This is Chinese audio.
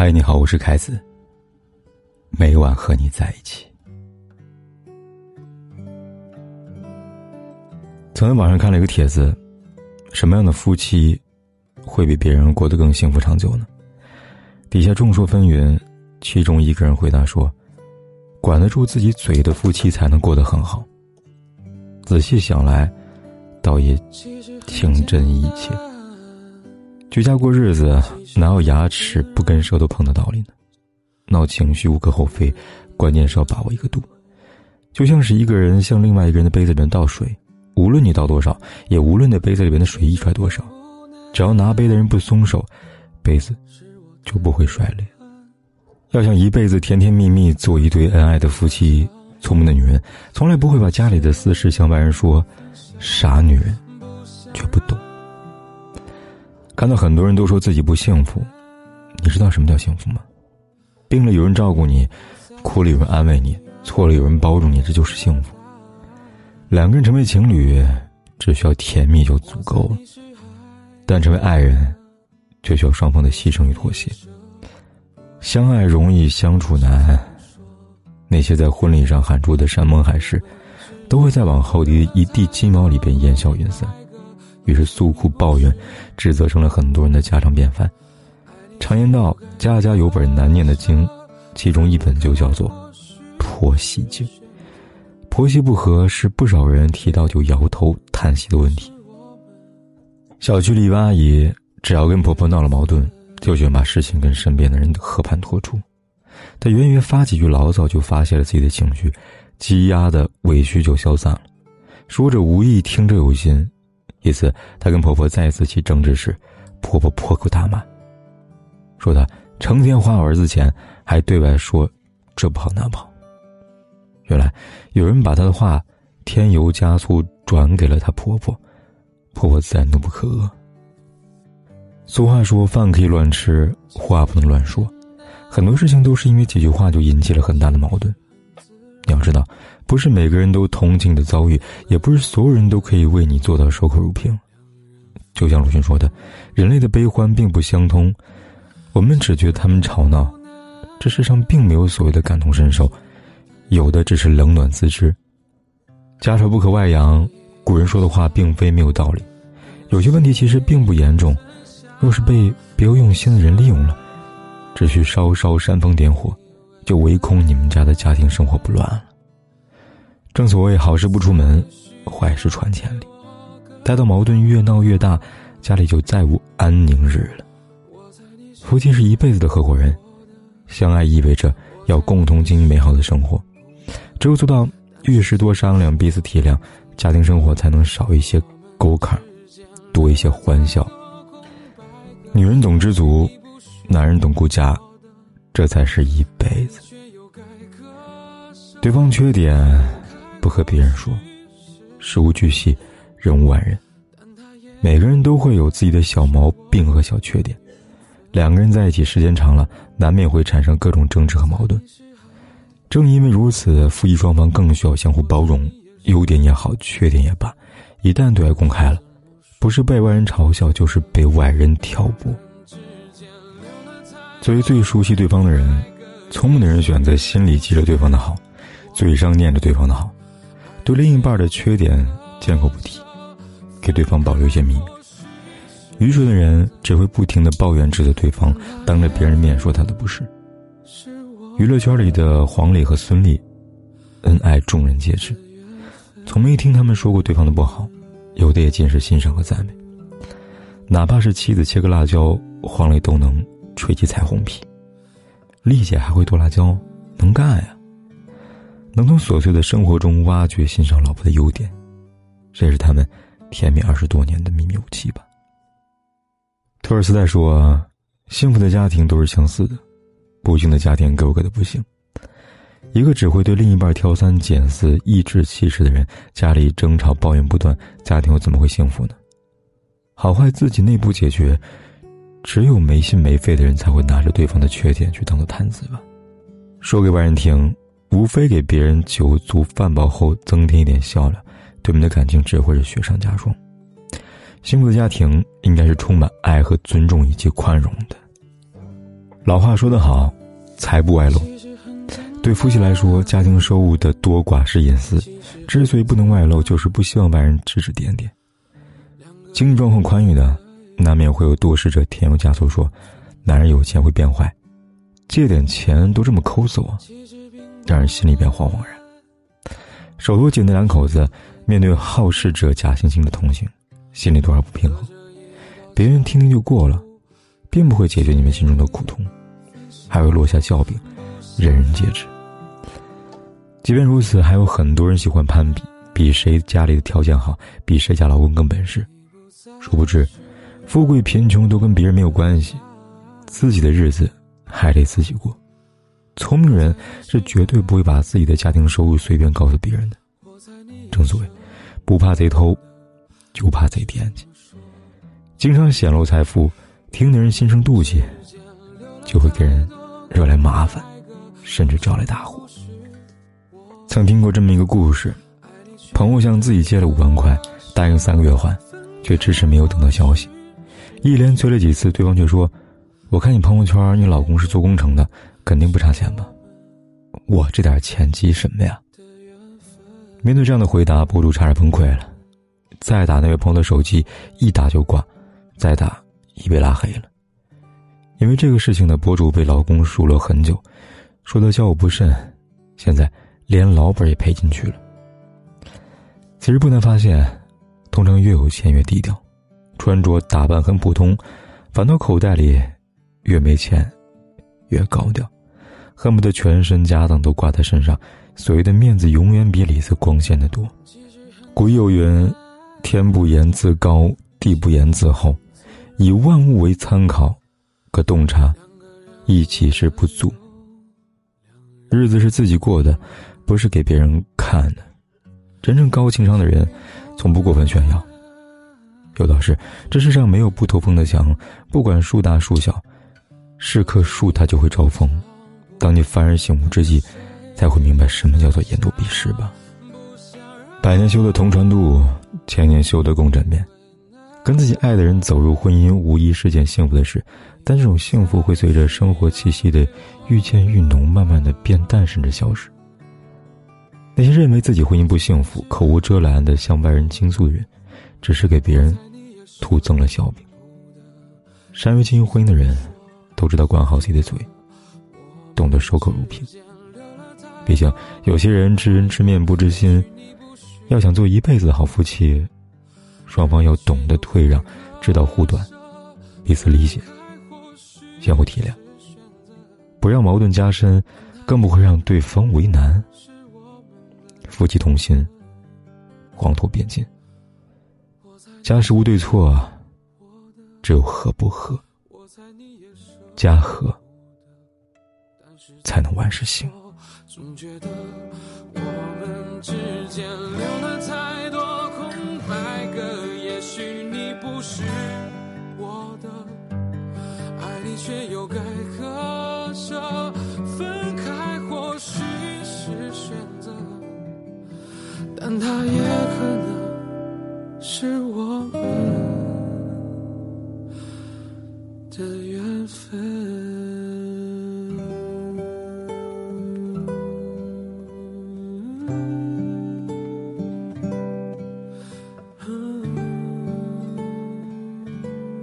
嗨，你好，我是凯子。每晚和你在一起。曾在网上看了一个帖子，什么样的夫妻会比别人过得更幸福长久呢？底下众说纷纭，其中一个人回答说：“管得住自己嘴的夫妻才能过得很好。”仔细想来，倒也情真意切。居家过日子，哪有牙齿不跟舌头碰的道理呢？闹情绪无可厚非，关键是要把握一个度。就像是一个人向另外一个人的杯子里倒水，无论你倒多少，也无论那杯子里面的水溢出来多少，只要拿杯的人不松手，杯子就不会摔裂。要想一辈子甜甜蜜蜜做一对恩爱的夫妻，聪明的女人从来不会把家里的私事向外人说，傻女人却不懂。看到很多人都说自己不幸福，你知道什么叫幸福吗？病了有人照顾你，哭了有人安慰你，错了有人包容你，这就是幸福。两个人成为情侣，只需要甜蜜就足够了；但成为爱人，却需要双方的牺牲与妥协。相爱容易相处难，那些在婚礼上喊出的山盟海誓，都会在往后的一地鸡毛里边烟消云散。于是诉苦抱怨，指责成了很多人的家常便饭。常言道：“家家有本难念的经，其中一本就叫做《婆媳经》。婆媳不和是不少人提到就摇头叹息的问题。小区里一阿姨，只要跟婆婆闹了矛盾，就喜欢把事情跟身边的人和盘托出。她远远发几句牢骚，就发泄了自己的情绪，积压的委屈就消散了。说者无意，听者有心。一次，她跟婆婆再次起争执时，婆婆破口大骂，说她成天花儿子钱，还对外说这不好那不好。原来有人把她的话添油加醋转给了她婆婆，婆婆自然怒不可遏。俗话说：“饭可以乱吃，话不能乱说。”很多事情都是因为几句话就引起了很大的矛盾。知道。不是每个人都同情你的遭遇，也不是所有人都可以为你做到守口如瓶。就像鲁迅说的：“人类的悲欢并不相通，我们只觉得他们吵闹，这世上并没有所谓的感同身受，有的只是冷暖自知。家丑不可外扬，古人说的话并非没有道理。有些问题其实并不严重，若是被别有用心的人利用了，只需稍稍煽风点火，就唯恐你们家的家庭生活不乱了。”正所谓好事不出门，坏事传千里。待到矛盾越闹越大，家里就再无安宁日了。夫妻是一辈子的合伙人，相爱意味着要共同经营美好的生活。只有做到遇事多商量，彼此体谅，家庭生活才能少一些沟坎，多一些欢笑。女人懂知足，男人懂顾家，这才是一辈子。对方缺点。和别人说，事无巨细，人无完人。每个人都会有自己的小毛病和小缺点，两个人在一起时间长了，难免会产生各种争执和矛盾。正因为如此，夫妻双方更需要相互包容，优点也好，缺点也罢，一旦对外公开了，不是被外人嘲笑，就是被外人挑拨。作为最熟悉对方的人，聪明的人选择心里记着对方的好，嘴上念着对方的好。对另一半的缺点缄口不提，给对方保留一些秘密。愚蠢的人只会不停的抱怨指责对方，当着别人面说他的不是。娱乐圈里的黄磊和孙俪，恩爱众人皆知，从没听他们说过对方的不好，有的也尽是欣赏和赞美。哪怕是妻子切个辣椒，黄磊都能吹起彩虹屁。丽姐还会剁辣椒，能干呀。能从琐碎的生活中挖掘、欣赏老婆的优点，这是他们甜蜜二十多年的秘密武器吧。托尔斯泰说：“幸福的家庭都是相似的，不幸的家庭各有各的不幸。一个只会对另一半挑三拣四、颐指气使的人，家里争吵、抱怨不断，家庭又怎么会幸福呢？好坏自己内部解决，只有没心没肺的人才会拿着对方的缺点去当做谈资吧，说给外人听。”无非给别人酒足饭饱后增添一点笑料，对我们的感情只会是雪上加霜。幸福的家庭应该是充满爱和尊重以及宽容的。老话说得好，财不外露。对夫妻来说，家庭收入的多寡是隐私，之所以不能外露，就是不希望外人指指点点。经济状况宽裕的，难免会有多事者添油加醋说，男人有钱会变坏，借点钱都这么抠搜啊，让人心里边惶惶然。手头紧的两口子，面对好事者假惺惺的同情，心里多少不平衡。别人听听就过了，并不会解决你们心中的苦痛，还会落下笑柄，人人皆知。即便如此，还有很多人喜欢攀比，比谁家里的条件好，比谁家老公更本事。殊不知，富贵贫穷都跟别人没有关系，自己的日子还得自己过。聪明人是绝对不会把自己的家庭收入随便告诉别人的。正所谓，不怕贼偷，就怕贼惦记。经常显露财富，听的人心生妒忌，就会给人惹来麻烦，甚至招来大祸。曾听过这么一个故事：朋友向自己借了五万块，答应三个月还，却迟迟没有等到消息。一连催了几次，对方却说：“我看你朋友圈，你老公是做工程的，肯定不差钱吧？我这点钱急什么呀？”面对这样的回答，博主差点崩溃了。再打那位朋友的手机，一打就挂；再打，已被拉黑了。因为这个事情呢，博主被老公数落很久，说他交友不慎，现在。连老本也赔进去了。其实不难发现，通常越有钱越低调，穿着打扮很普通，反倒口袋里越没钱，越高调，恨不得全身家当都挂在身上。所谓的面子，永远比里子光鲜的多。古有云：“天不言自高，地不言自厚。”以万物为参考，可洞察一己之不足。日子是自己过的。不是给别人看的，真正高情商的人，从不过分炫耀。有道是，这世上没有不透风的墙，不管树大树小，是棵树它就会招风。当你幡然醒悟之际，才会明白什么叫做言多必失吧。百年修得同船渡，千年修得共枕眠。跟自己爱的人走入婚姻，无疑是件幸福的事，但这种幸福会随着生活气息的愈渐愈浓，慢慢的变淡，甚至消失。那些认为自己婚姻不幸福、口无遮拦的向外人倾诉的人，只是给别人徒增了笑柄。善于经营婚姻的人，都知道管好自己的嘴，懂得守口如瓶。毕竟有些人知人知面不知心，要想做一辈子的好夫妻，双方要懂得退让，知道护短，彼此理解，相互体谅，不让矛盾加深，更不会让对方为难。夫妻同心，黄土变金。家事无对错，只有和不和。家和，才能万事兴。总觉得我们之间留了太多空白格，也许你不是我的，爱你却又该割舍，分开或许是选择。但它也可能